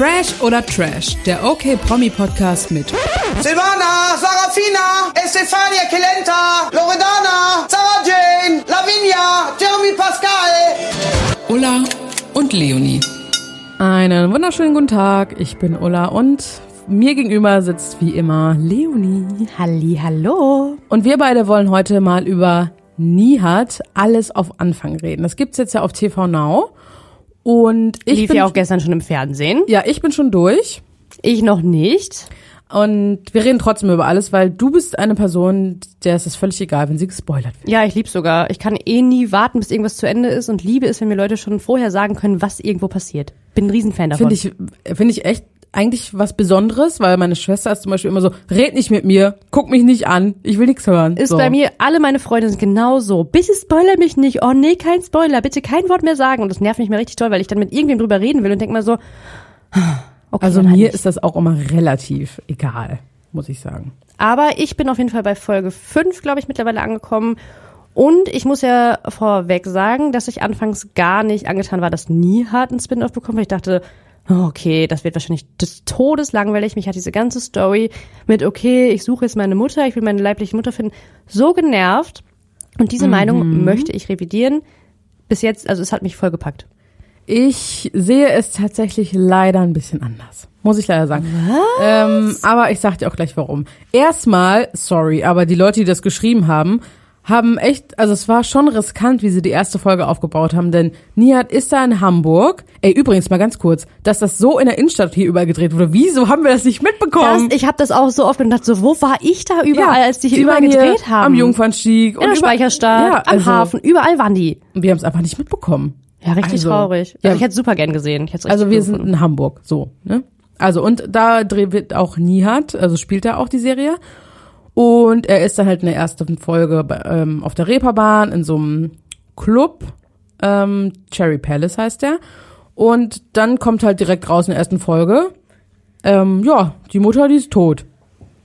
Fresh oder Trash, der OK Promi Podcast mit Silvana, Sarafina, Estefania Kelenta, Loredana, Sarah Jane, Lavinia, Jeremy Pascal. Ulla und Leonie. Einen wunderschönen guten Tag. Ich bin Ulla und mir gegenüber sitzt wie immer Leonie. Halli, hallo. Und wir beide wollen heute mal über Nihat alles auf Anfang reden. Das gibt's jetzt ja auf TV Now. Und ich Lief bin ja auch gestern schon im Fernsehen. ja, ich bin schon durch. Ich noch nicht. Und wir reden trotzdem über alles, weil du bist eine Person, der ist es völlig egal, wenn sie gespoilert wird. Ja, ich lieb's sogar. Ich kann eh nie warten, bis irgendwas zu Ende ist und liebe es, wenn mir Leute schon vorher sagen können, was irgendwo passiert. Bin ein Riesenfan davon. Finde ich, finde ich echt eigentlich was Besonderes, weil meine Schwester ist zum Beispiel immer so, red nicht mit mir, guck mich nicht an, ich will nichts hören. ist so. bei mir, alle meine Freunde sind genauso. Bitte spoiler mich nicht. Oh nee, kein Spoiler. Bitte kein Wort mehr sagen. Und das nervt mich mir richtig toll, weil ich dann mit irgendwem drüber reden will und denk mal so, okay, Also halt mir ist das auch immer relativ egal, muss ich sagen. Aber ich bin auf jeden Fall bei Folge 5, glaube ich, mittlerweile angekommen. Und ich muss ja vorweg sagen, dass ich anfangs gar nicht angetan war, dass Nihat einen Spin-off bekommt, weil ich dachte, okay, das wird wahrscheinlich des Todes langweilig. Mich hat diese ganze Story mit, okay, ich suche jetzt meine Mutter, ich will meine leibliche Mutter finden, so genervt. Und diese Meinung möchte ich revidieren. Bis jetzt, also es hat mich vollgepackt. Ich sehe es tatsächlich leider ein bisschen anders. Muss ich leider sagen. Ähm, aber ich sag dir auch gleich warum. Erstmal, sorry, aber die Leute, die das geschrieben haben, haben echt, also es war schon riskant, wie sie die erste Folge aufgebaut haben, denn Nihat ist da in Hamburg. Ey, übrigens mal ganz kurz, dass das so in der Innenstadt hier überall gedreht wurde. Wieso haben wir das nicht Das, mitbekommen? ich habe das auch so oft gedacht, so, wo war ich da überall, als die hier überall gedreht haben? Am Jungfernstieg. In der Speicherstadt, Ja, am also, Hafen, überall waren die. Wir haben es einfach nicht mitbekommen. Ja, richtig Also, traurig. ja. Also ich hätte super gern gesehen. Ich Also wir sind in Hamburg, so, ne? Also und da dreht auch Nihat, also spielt er auch die Serie. Und er ist dann halt in der ersten Folge ähm, auf der Reeperbahn in so einem Club, ähm, Cherry Palace heißt der. Und dann kommt halt direkt raus in der ersten Folge, ähm, ja, die Mutter, die ist tot.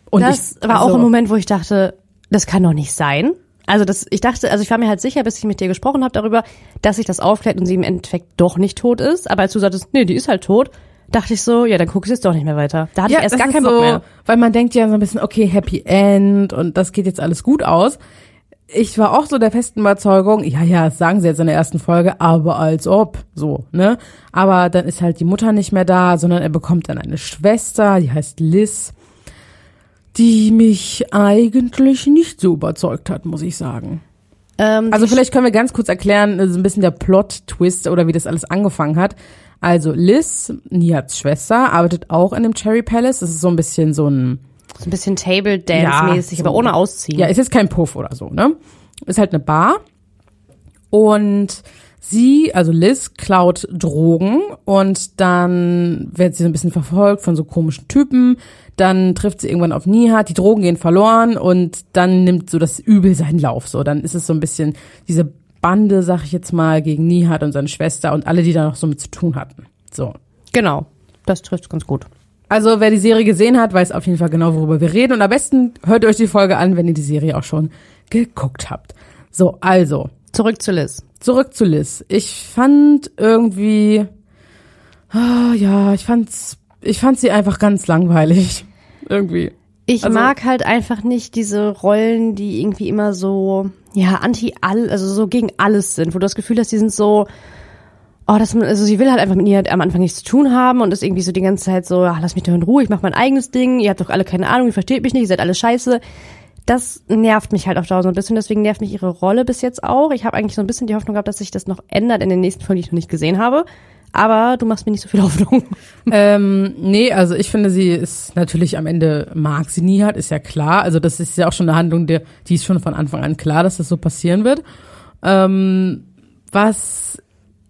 Und das ich, war also, auch ein Moment, wo ich dachte, das kann doch nicht sein. Also das, ich dachte, also ich war mir halt sicher, bis ich mit dir gesprochen habe darüber, dass sich das aufklärt und sie im Endeffekt doch nicht tot ist. Aber als du sagtest, nee, die ist halt tot, dachte ich so, ja, dann guck ich jetzt doch nicht mehr weiter. Da hatte Ja, ich erst gar keinen so, Bock mehr. Weil man denkt ja so ein bisschen, okay, Happy End und das geht jetzt alles gut aus. Ich war auch so der festen Überzeugung, ja, ja, das sagen sie jetzt in der ersten Folge, aber als ob, so, ne? Aber dann ist halt die Mutter nicht mehr da, sondern er bekommt dann eine Schwester, die heißt Liz, die mich eigentlich nicht so überzeugt hat, muss ich sagen. Ähm, Also vielleicht können wir ganz kurz erklären, äh, so ein bisschen der Plot-Twist oder wie das alles angefangen hat. Also Liz, Niats Schwester, arbeitet auch in dem Cherry Palace. Das ist so ein bisschen so ein, so ein bisschen Table Dance-mäßig, Ja, aber so. ohne Ausziehen. ja, ist jetzt kein Puff oder so, ne? Ist halt eine Bar. Und sie, also Liz, klaut Drogen und dann wird sie so ein bisschen verfolgt von so komischen Typen. Dann trifft sie irgendwann auf Nihat, die Drogen gehen verloren und dann nimmt so das Übel seinen Lauf. So, dann ist es so ein bisschen diese Bande, sag ich jetzt mal, gegen Nihat und seine Schwester und alle, die da noch so mit zu tun hatten. So. Genau, das trifft ganz gut. Also wer die Serie gesehen hat, weiß auf jeden Fall genau, worüber wir reden. Und am besten hört euch die Folge an, wenn ihr die Serie auch schon geguckt habt. So, also, Zurück zu Liz. Zurück zu Liz. Ich fand irgendwie, ah, ja, ich fand's, ich fand sie einfach ganz langweilig. Irgendwie. Ich Also- mag halt einfach nicht diese Rollen, die irgendwie immer so, ja, anti all, also so gegen alles sind, wo du das Gefühl hast, die sind so, oh, das, also sie will halt einfach mit ihr am Anfang nichts zu tun haben und ist irgendwie so die ganze Zeit so, ach, lass mich doch in Ruhe, ich mach mein eigenes Ding, ihr habt doch alle keine Ahnung, ihr versteht mich nicht, ihr seid alle scheiße. Das nervt mich halt auf Dauer so ein bisschen, deswegen nervt mich ihre Rolle bis jetzt auch. Ich habe eigentlich so ein bisschen die Hoffnung gehabt, dass sich das noch ändert in den nächsten Folgen, die ich noch nicht gesehen habe. Aber du machst mir nicht so viel Hoffnung. Ähm, nee, also ich finde, sie ist natürlich am Ende mag sie nie hat, ist ja klar. Also das ist ja auch schon eine Handlung, die, die ist schon von Anfang an klar, dass das so passieren wird. Ähm, was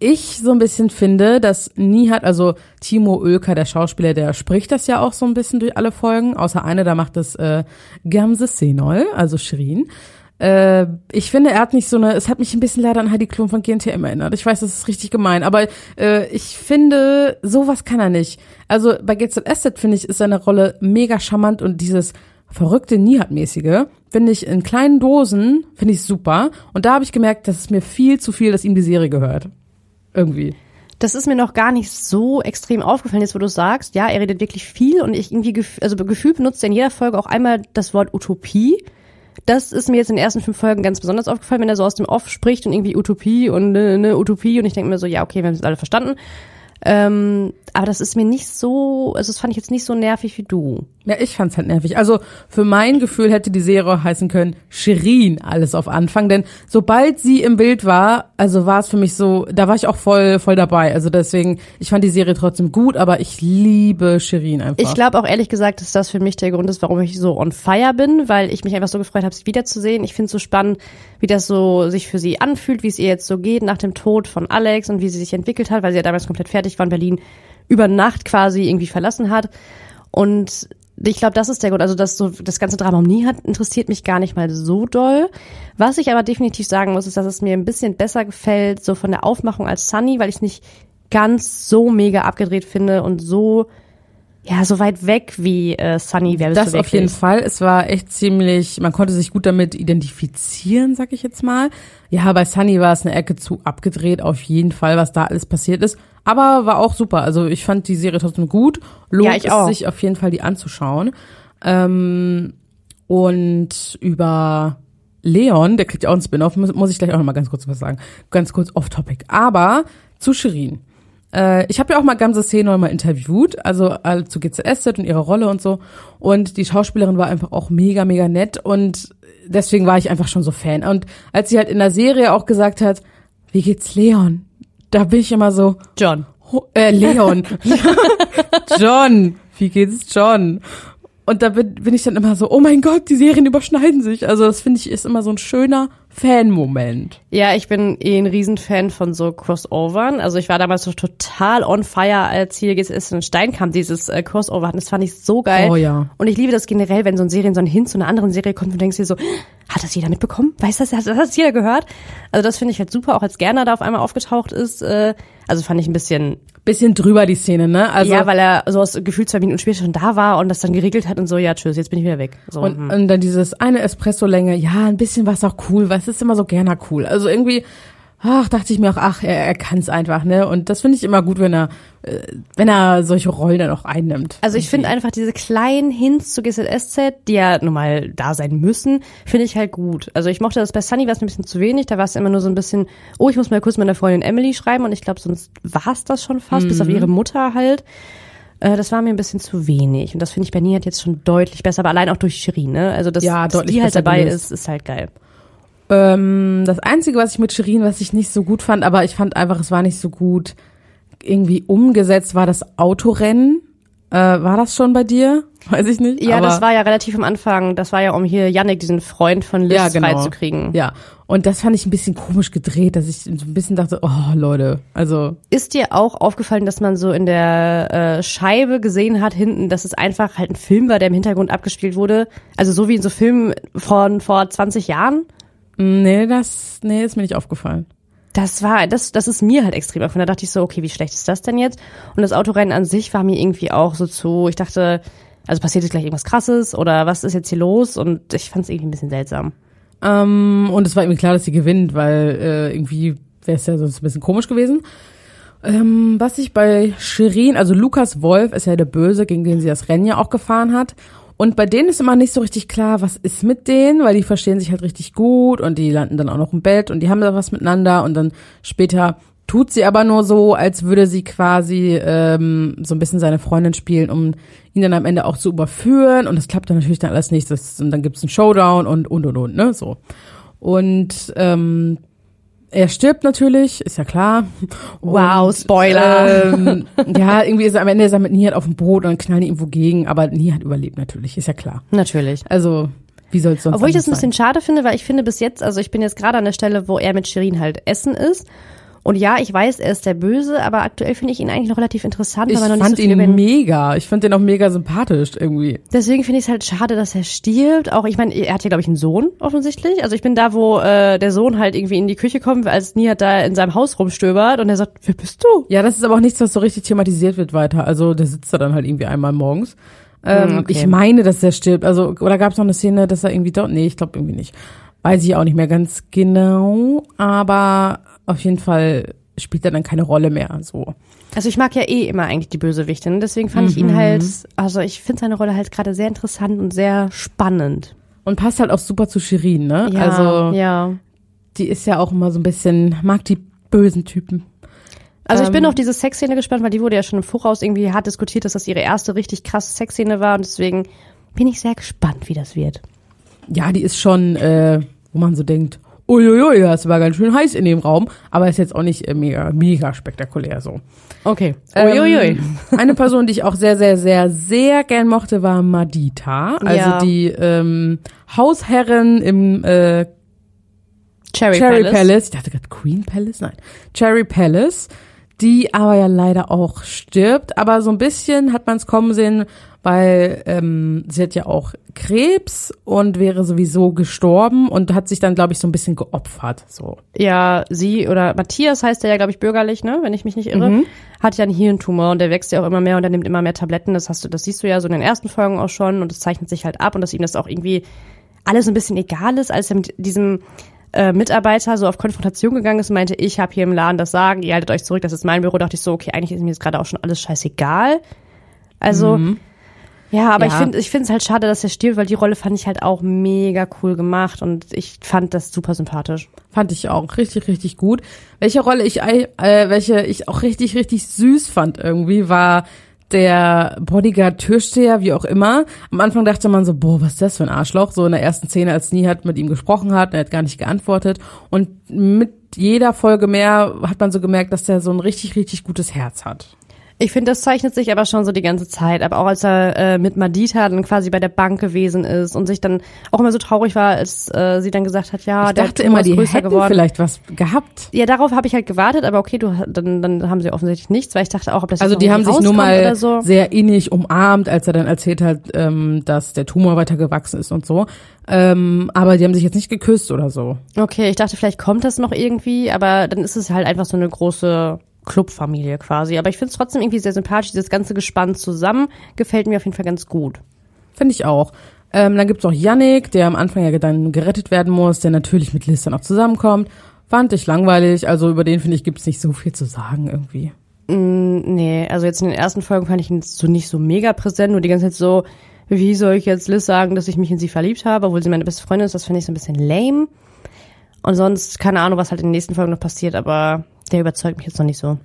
ich so ein bisschen finde, dass Nihat, also Timo Oelker, der Schauspieler, der spricht das ja auch so ein bisschen durch alle Folgen, außer eine, da macht das äh, Gamse Senol, also Shirin. Äh, ich finde, er hat nicht so eine, es hat mich ein bisschen leider an Heidi Klum von GNTM erinnert. Ich weiß, das ist richtig gemein, aber äh, ich finde, sowas kann er nicht. Also bei GZSZ finde ich, ist seine Rolle mega charmant und dieses verrückte Nihat-mäßige finde ich in kleinen Dosen, finde ich super. Und da habe ich gemerkt, dass es mir viel zu viel, dass ihm die Serie gehört. Irgendwie. Das ist mir noch gar nicht so extrem aufgefallen, jetzt wo du sagst, ja, er redet wirklich viel und ich irgendwie, gef also gefühlt benutzt er in jeder Folge auch einmal das Wort Utopie. Das ist mir jetzt in den ersten fünf Folgen ganz besonders aufgefallen, wenn er so aus dem Off spricht und irgendwie Utopie und ne, ne Utopie und ich denke mir so, ja, okay, wir haben es alle verstanden. Ähm, aber das ist mir nicht so, also das fand ich jetzt nicht so nervig wie du. Ja, ich fand's halt nervig. Also für mein Gefühl hätte die Serie heißen können Shirin alles auf Anfang, denn sobald sie im Bild war, also war es für mich so, da war ich auch voll voll dabei. Also deswegen, ich fand die Serie trotzdem gut, aber ich liebe Shirin einfach. Ich glaube auch ehrlich gesagt, dass das für mich der Grund ist, warum ich so on fire bin, weil ich mich einfach so gefreut habe, sie wiederzusehen. Ich finde es so spannend, wie das so sich für sie anfühlt, wie es ihr jetzt so geht nach dem Tod von Alex und wie sie sich entwickelt hat, weil sie ja damals komplett fertig war in Berlin über Nacht quasi irgendwie verlassen hat. Und ich glaube, das ist der Grund. Also das so das ganze Drama um Nihat interessiert mich gar nicht mal so doll. Was ich aber definitiv sagen muss, ist, dass es mir ein bisschen besser gefällt, so von der Aufmachung als Sunny, weil ich es nicht ganz so mega abgedreht finde und so ja so weit weg wie äh, Sunny wäre das auf jeden Fall. Es war echt ziemlich, man konnte sich gut damit identifizieren, sag ich jetzt mal. Ja, bei Sunny war es eine Ecke zu abgedreht, auf jeden Fall, was da alles passiert ist. Aber war auch super. Also ich fand die Serie trotzdem gut. Lohnt Ja, es sich auf jeden Fall, die anzuschauen. Ähm, und über Leon, der kriegt ja auch einen Spin-off, muss, muss ich gleich auch noch mal ganz kurz was sagen. Ganz kurz off-topic. Aber zu Shirin. Äh, ich habe ja auch mal ganze Szene mal interviewt, also äh, zu GCS und ihre Rolle und so. Und die Schauspielerin war einfach auch mega, mega nett und deswegen war ich einfach schon so Fan. Und als sie halt in der Serie auch gesagt hat, wie geht's Leon? Da bin ich immer so, John. Ho- äh, Leon. John. Wie geht's John? Und da bin, bin ich dann immer so, oh mein Gott, die Serien überschneiden sich. Also das finde ich ist immer so ein schöner Fan-Moment. Ja, ich bin eh ein Riesenfan von so Crossovern. Also ich war damals so total on fire, als hier GSS in Steinkamp dieses äh, Crossover hatten. Das fand ich so geil. Oh ja. Und ich liebe das generell, wenn so ein Serien so ein Hin zu einer anderen Serie kommt und du denkst dir so, hat das jeder mitbekommen? Weiß das, hat das jeder gehört? Also das finde ich halt super, auch als Gerner da auf einmal aufgetaucht ist. Äh, also fand ich ein bisschen, Bisschen drüber die Szene, ne? Also ja, weil er so aus gefühlt zwei Minuten später schon da war und das dann geregelt hat und so, ja, tschüss, jetzt bin ich wieder weg. So, Und, hm. und dann dieses eine Espresso-Länge, ja, ein bisschen was auch cool, was ist immer so gerne cool. Also irgendwie, ach, dachte ich mir auch, ach, er, er kann es einfach, ne? Und das finde ich immer gut, wenn er, äh, wenn er solche Rollen dann auch einnimmt. Also ich finde einfach diese kleinen Hints zu GZSZ, die ja nun mal da sein müssen, finde ich halt gut. Also ich mochte das bei Sunny, war es ein bisschen zu wenig. Da war es immer nur so ein bisschen, oh, ich muss mal kurz meiner Freundin Emily schreiben und ich glaube, sonst war es das schon fast, bis auf ihre Mutter halt. Äh, Das war mir ein bisschen zu wenig. Und das finde ich bei Nihat jetzt schon deutlich besser, aber allein auch durch Shirin, ne? Also dass, Ja, dass die halt dabei gelöst. ist, ist halt geil. Ähm, das Einzige, was ich mit Shirin, was ich nicht so gut fand, aber ich fand einfach, es war nicht so gut irgendwie umgesetzt, war das Autorennen. Äh, war das schon bei dir? Weiß ich nicht. Ja, das war ja relativ am Anfang. Das war ja, um hier Yannick, diesen Freund von Liz, ja, genau. freizukriegen. Ja, und das fand ich ein bisschen komisch gedreht, dass ich so ein bisschen dachte, oh Leute, also Ist dir auch aufgefallen, dass man so in der äh, Scheibe gesehen hat hinten, dass es einfach halt ein Film war, der im Hintergrund abgespielt wurde? Also so wie in so Filmen von vor 20 Jahren? Nee, das nee, ist mir nicht aufgefallen. Das war, das, das ist mir halt extrem aufgefallen. Da dachte ich so, okay, wie schlecht ist das denn jetzt? Und das Autorennen an sich war mir irgendwie auch so zu, ich dachte, also passiert jetzt gleich irgendwas krasses oder was ist jetzt hier los? Und ich fand es irgendwie ein bisschen seltsam. Ähm, und es war irgendwie klar, dass sie gewinnt, weil äh, irgendwie wäre es ja sonst ein bisschen komisch gewesen. Ähm, was ich bei Shirin, also Lukas Wolf ist ja der Böse, gegen den sie das Rennen ja auch gefahren hat. Und bei denen ist immer nicht so richtig klar, was ist mit denen, weil die verstehen sich halt richtig gut und die landen dann auch noch im Bett und die haben da was miteinander und dann später tut sie aber nur so, als würde sie quasi ähm, so ein bisschen seine Freundin spielen, um ihn dann am Ende auch zu überführen und das klappt dann natürlich dann alles nicht. Das, und dann gibt's einen Showdown und und und und, ne? So. Und ähm, er stirbt natürlich, ist ja klar. Wow, Und, Spoiler. Ähm, ja, irgendwie ist er am Ende ist er mit Nihat auf dem Boot und dann knallen die irgendwo gegen, aber Nihat überlebt natürlich, ist ja klar. Natürlich. Also, wie soll es sonst Obwohl ich das ein anders sein? bisschen schade finde, weil ich finde bis jetzt, also ich bin jetzt gerade an der Stelle, wo er mit Shirin halt essen ist. Und ja, ich weiß, er ist der Böse, aber aktuell finde ich ihn eigentlich noch relativ interessant, Ich weil man noch fand nicht so ihn mega. Ich fand den auch mega sympathisch irgendwie. Deswegen finde ich es halt schade, dass er stirbt. Auch, ich meine, er hat ja, glaube ich, einen Sohn offensichtlich. Also ich bin da, wo äh, der Sohn halt irgendwie in die Küche kommt, als Nihat da in seinem Haus rumstöbert und er sagt, wer bist du? Ja, das ist aber auch nichts, was so richtig thematisiert wird weiter. Also der sitzt da dann halt irgendwie einmal morgens. Ähm, Hm, okay. Ich meine, dass er stirbt. Also oder gab es noch eine Szene, dass er irgendwie dort? Nee, ich glaube irgendwie nicht. Weiß ich auch nicht mehr ganz genau. Aber auf jeden Fall spielt er dann keine Rolle mehr. So. Also ich mag ja eh immer eigentlich die Bösewichtin. Deswegen fand ich ihn halt, also ich finde seine Rolle halt gerade sehr interessant und sehr spannend. Und passt halt auch super zu Shirin, ne? Ja, also ja. die ist ja auch immer so ein bisschen, mag die bösen Typen. Also ich bin Ähm. auf diese Sexszene gespannt, weil die wurde ja schon im Voraus irgendwie hart diskutiert, dass das ihre erste richtig krasse Sexszene war. Und deswegen bin ich sehr gespannt, wie das wird. Ja, die ist schon, äh, wo man so denkt, uiuiui, das war ganz schön heiß in dem Raum, aber ist jetzt auch nicht äh, mega, mega spektakulär so. Okay. Ähm, Uiuiui. Eine Person, die ich auch sehr, sehr, sehr, sehr gern mochte, war Madita. Also Ja. die ähm, Hausherrin im äh, Cherry, Cherry Palace. Palace. Ich dachte gerade Queen Palace, nein. Cherry Palace, die aber ja leider auch stirbt. Aber so ein bisschen hat man es kommen sehen, weil ähm, sie hat ja auch Krebs und wäre sowieso gestorben und hat sich dann, glaube ich, so ein bisschen geopfert. So. Ja, sie oder Matthias heißt er ja, glaube ich, bürgerlich, ne, wenn ich mich nicht irre, hat ja einen Hirntumor und der wächst ja auch immer mehr und er nimmt immer mehr Tabletten. Das hast du, das siehst du ja so in den ersten Folgen auch schon und das zeichnet sich halt ab und dass ihm das auch irgendwie alles ein bisschen egal ist, als er mit diesem äh, Mitarbeiter so auf Konfrontation gegangen ist und meinte, ich habe hier im Laden das Sagen, ihr haltet euch zurück, das ist mein Büro, dachte ich so, okay, eigentlich ist mir jetzt gerade auch schon alles scheißegal. Also, ja, aber Ja. ich finde ich finde es halt schade, dass er stirbt, weil die Rolle fand ich halt auch mega cool gemacht und ich fand das super sympathisch. Fand ich auch richtig, richtig gut. Welche Rolle ich, äh, welche ich auch richtig, richtig süß fand irgendwie, war der Bodyguard Türsteher, wie auch immer. Am Anfang dachte man so, boah, was ist das für ein Arschloch? So in der ersten Szene, als Nihat mit ihm gesprochen hat, er hat gar nicht geantwortet. Und mit jeder Folge mehr hat man so gemerkt, dass der so ein richtig, richtig gutes Herz hat. Ich finde, das zeichnet sich aber schon so die ganze Zeit. Aber auch als er äh, mit Madita dann quasi bei der Bank gewesen ist und sich dann auch immer so traurig war, als äh, sie dann gesagt hat, ja, Ich der dachte Tumor immer, die größer hätten geworden. vielleicht was gehabt. Ja, darauf habe ich halt gewartet, aber okay, du dann, dann haben sie offensichtlich nichts, weil ich dachte auch, ob das Also die haben sich nur mal so. sehr innig umarmt, als er dann erzählt hat, ähm, dass der Tumor weiter gewachsen ist und so. Ähm, aber die haben sich jetzt nicht geküsst oder so. Okay, ich dachte, vielleicht kommt das noch irgendwie, aber dann ist es halt einfach so eine große Clubfamilie quasi. Aber ich finde es trotzdem irgendwie sehr sympathisch, dieses ganze Gespann zusammen gefällt mir auf jeden Fall ganz gut. Finde ich auch. Ähm, dann gibt's auch Yannick, der am Anfang ja dann gerettet werden muss, der natürlich mit Liz dann auch zusammenkommt. Fand ich langweilig, also über den finde ich gibt's nicht so viel zu sagen irgendwie. Nee, also jetzt in den ersten Folgen fand ich ihn so nicht so mega präsent, nur die ganze Zeit so, wie soll ich jetzt Liz sagen, dass ich mich in sie verliebt habe, obwohl sie meine beste Freundin ist, das finde ich so ein bisschen lame. Und sonst, keine Ahnung, was halt in den nächsten Folgen noch passiert, aber der überzeugt mich jetzt noch nicht so.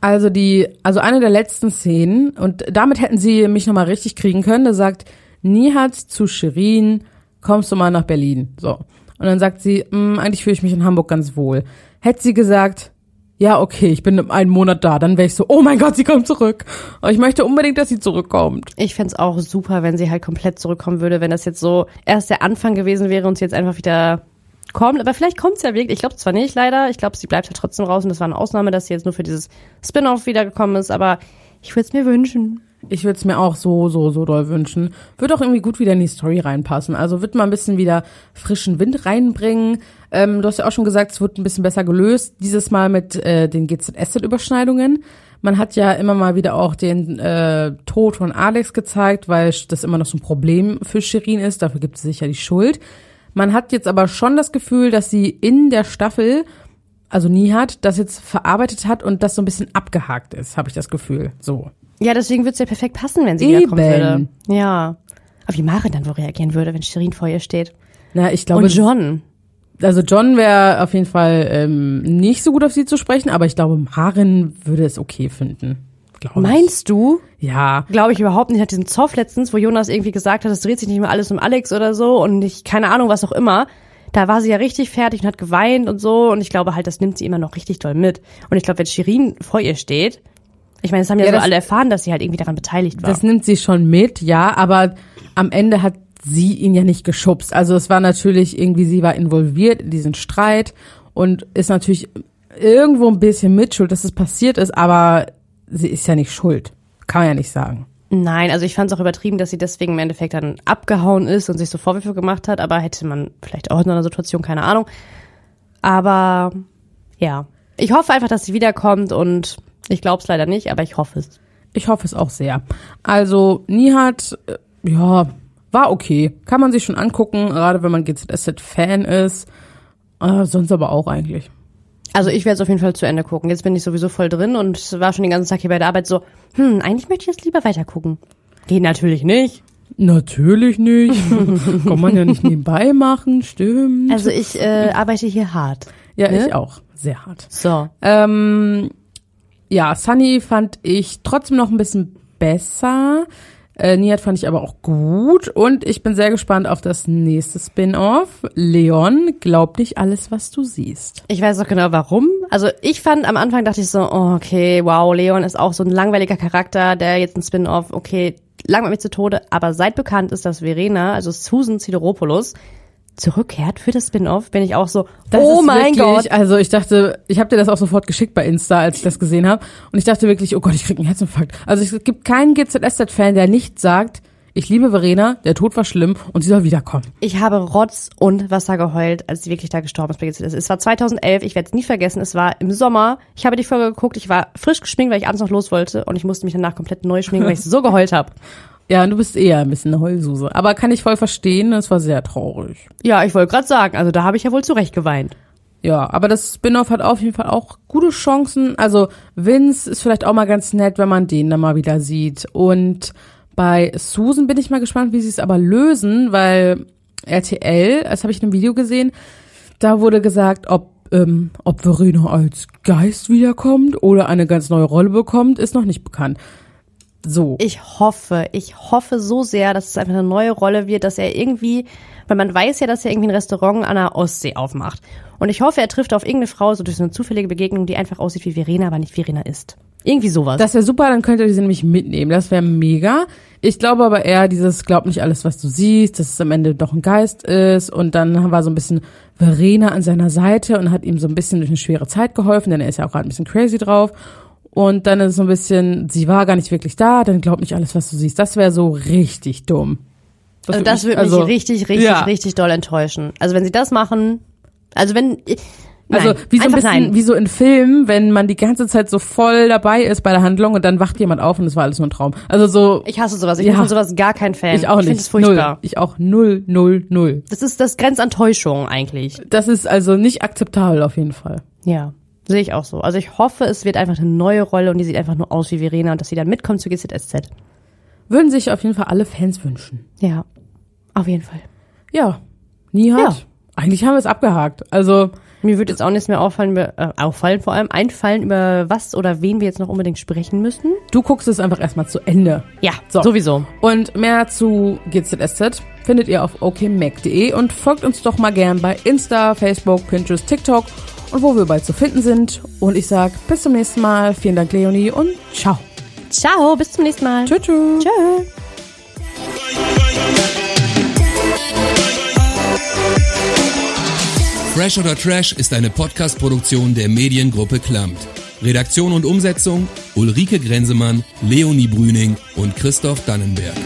Also die, also eine der letzten Szenen, und damit hätten sie mich nochmal richtig kriegen können, da sagt Nihat zu Shirin, kommst du mal nach Berlin. So. Und dann sagt sie, "Mm, eigentlich fühle ich mich in Hamburg ganz wohl. Hätte sie gesagt, ja, okay, ich bin einen Monat da, dann wäre ich so, oh mein Gott, sie kommt zurück. Aber ich möchte unbedingt, dass sie zurückkommt. Ich fänd's auch super, wenn sie halt komplett zurückkommen würde, wenn das jetzt so erst der Anfang gewesen wäre und sie jetzt einfach wieder kommt. Aber vielleicht kommt's ja wirklich. Ich glaube zwar nicht, leider. Ich glaube, sie bleibt halt trotzdem raus und das war eine Ausnahme, dass sie jetzt nur für dieses Spin-off wiedergekommen ist. Aber ich würde es mir wünschen. Ich würde es mir auch so, so, so doll wünschen. Wird auch irgendwie gut wieder in die Story reinpassen. Also wird mal ein bisschen wieder frischen Wind reinbringen. Ähm, du hast ja auch schon gesagt, es wird ein bisschen besser gelöst. Dieses Mal mit äh, den GZS-Überschneidungen. Man hat ja immer mal wieder auch den äh, Tod von Alex gezeigt, weil das immer noch so ein Problem für Shirin ist. Dafür gibt sie sich ja die Schuld. Man hat jetzt aber schon das Gefühl, dass sie in der Staffel, also nie hat, das jetzt verarbeitet hat und das so ein bisschen abgehakt ist, habe ich das Gefühl. So. Ja, deswegen wird's ja perfekt passen, wenn sie wiederkommen Eben. würde. Ja. Aber wie Maren dann wohl reagieren würde, wenn Shirin vor ihr steht. Na, ich glaube, Und John. also John wäre auf jeden Fall ähm, nicht so gut auf sie zu sprechen, aber ich glaube, Maren würde es okay finden. Glaube ich. Meinst du? Ja. Glaube ich überhaupt nicht. Hat diesen Zoff letztens, wo Jonas irgendwie gesagt hat, es dreht sich nicht mehr alles um Alex oder so und ich, keine Ahnung, was auch immer. Da war sie ja richtig fertig und hat geweint und so und ich glaube halt, das nimmt sie immer noch richtig doll mit. Und ich glaube, wenn Shirin vor ihr steht, ich meine, es haben ja, Ja, so das- alle erfahren, dass sie halt irgendwie daran beteiligt war. Das nimmt sie schon mit, ja, aber am Ende hat sie ihn ja nicht geschubst. Also es war natürlich irgendwie, sie war involviert in diesen Streit und ist natürlich irgendwo ein bisschen mitschuld, dass es passiert ist, aber sie ist ja nicht schuld. Kann man ja nicht sagen. Nein, also ich fand es auch übertrieben, dass sie deswegen im Endeffekt dann abgehauen ist und sich so Vorwürfe gemacht hat, aber hätte man vielleicht auch in einer Situation, keine Ahnung. Aber ja, ich hoffe einfach, dass sie wiederkommt und ich glaube es leider nicht, aber ich hoffe es. Ich hoffe es auch sehr. Also Nihat, äh, ja, war okay. Kann man sich schon angucken, gerade wenn man GZSZ-Fan ist. Äh, sonst aber auch eigentlich. Also ich werde es auf jeden Fall zu Ende gucken. Jetzt bin ich sowieso voll drin und war schon den ganzen Tag hier bei der Arbeit so, hm, eigentlich möchte ich jetzt lieber weiter gucken. Geht natürlich nicht. Natürlich nicht. Kann man ja nicht nebenbei machen, stimmt. Also ich äh, arbeite hier hart. ja, ne? ich auch. Sehr hart. So. Ähm, ja, Sunny fand ich trotzdem noch ein bisschen besser. Äh, Nihat fand ich aber auch gut. Und ich bin sehr gespannt auf das nächste Spin-off. Leon, glaub nicht alles, was du siehst. Ich weiß auch genau warum. Also ich fand am Anfang dachte ich so, oh, okay, wow, Leon ist auch so ein langweiliger Charakter, der jetzt ein Spin-off, okay, langweilt mich zu Tode. Aber seit bekannt ist, dass Verena, also Susan Sideropoulos, zurückkehrt für das Spin-off, bin ich auch so, Das oh mein wirklich, Gott. Also ich dachte, ich habe dir das auch sofort geschickt bei Insta, als ich das gesehen habe. Und ich dachte wirklich, oh Gott, ich krieg einen Herzinfarkt. Also es gibt keinen GZSZ-Fan, der nicht sagt, ich liebe Verena, der Tod war schlimm und sie soll wiederkommen. Ich habe Rotz und Wasser geheult, als sie wirklich da gestorben ist bei GZSZ. Es war 2011, ich werde es nie vergessen, es war im Sommer. Ich habe die Folge geguckt, ich war frisch geschminkt, weil ich abends noch los wollte und ich musste mich danach komplett neu schminken, weil ich so geheult habe. Ja, du bist eher ein bisschen eine Heulsuse. Aber kann ich voll verstehen, es war sehr traurig. Ja, ich wollte gerade sagen, also da habe ich ja wohl zurecht geweint. Ja, aber das Spin-off hat auf jeden Fall auch gute Chancen. Also Vince ist vielleicht auch mal ganz nett, wenn man den dann mal wieder sieht. Und bei Susan bin ich mal gespannt, wie sie es aber lösen, weil RTL, das habe ich in einem Video gesehen, da wurde gesagt, ob ähm, ob Verena als Geist wiederkommt oder eine ganz neue Rolle bekommt, ist noch nicht bekannt. So. Ich hoffe, ich hoffe so sehr, dass es einfach eine neue Rolle wird, dass er irgendwie, weil man weiß ja, dass er irgendwie ein Restaurant an der Ostsee aufmacht. Und ich hoffe, er trifft auf irgendeine Frau, so durch so eine zufällige Begegnung, die einfach aussieht wie Verena, aber nicht Verena ist. Irgendwie sowas. Das wäre super, dann könnt ihr sie nämlich mitnehmen. Das wäre mega. Ich glaube aber eher dieses, glaub nicht alles, was du siehst, dass es am Ende doch ein Geist ist. Und dann war so ein bisschen Verena an seiner Seite und hat ihm so ein bisschen durch eine schwere Zeit geholfen, denn er ist ja auch gerade ein bisschen crazy drauf. Und dann ist es so ein bisschen, sie war gar nicht wirklich da, dann glaub nicht alles, was du siehst. Das wäre so richtig dumm. also würd das mich- würde mich also, richtig, richtig, ja. richtig doll enttäuschen. Also wenn sie das machen, also wenn, nein, Also wie so ein bisschen, nein. wie so in Filmen, wenn man die ganze Zeit so voll dabei ist bei der Handlung und dann wacht jemand auf und es war alles nur ein Traum. Also so, Ich hasse sowas. Ich Ja. bin von sowas gar kein Fan. ich auch Ich nicht. finde es furchtbar. Null. Ich auch null, null, null. Das ist das grenzt an Täuschung eigentlich. Das ist also nicht akzeptabel auf jeden Fall. Ja, sehe ich auch so. Also ich hoffe, es wird einfach eine neue Rolle und die sieht einfach nur aus wie Verena und dass sie dann mitkommt zu GZSZ. Würden sich auf jeden Fall alle Fans wünschen. Ja, auf jeden Fall. Ja. Nihat. Ja. Eigentlich haben wir es abgehakt. Also, Mir wird jetzt auch nichts mehr auffallen, äh, auffallen, vor allem einfallen, über was oder wen wir jetzt noch unbedingt sprechen müssen. du guckst es einfach erstmal zu Ende. Ja, So. sowieso. Und mehr zu GZSZ findet ihr auf okmac.de und folgt uns doch mal gern bei Insta, Facebook, Pinterest, TikTok und wo wir bald zu finden sind. Und ich sag bis zum nächsten Mal. Vielen Dank, Leonie, und ciao. Ciao, bis zum nächsten Mal. Tschüss. tschüss. Tschö. Fresh oder Trash ist eine Podcast-Produktion der Mediengruppe Klammt. Redaktion und Umsetzung Ulrike Grenzemann, Leonie Brüning und Christoph Dannenberg.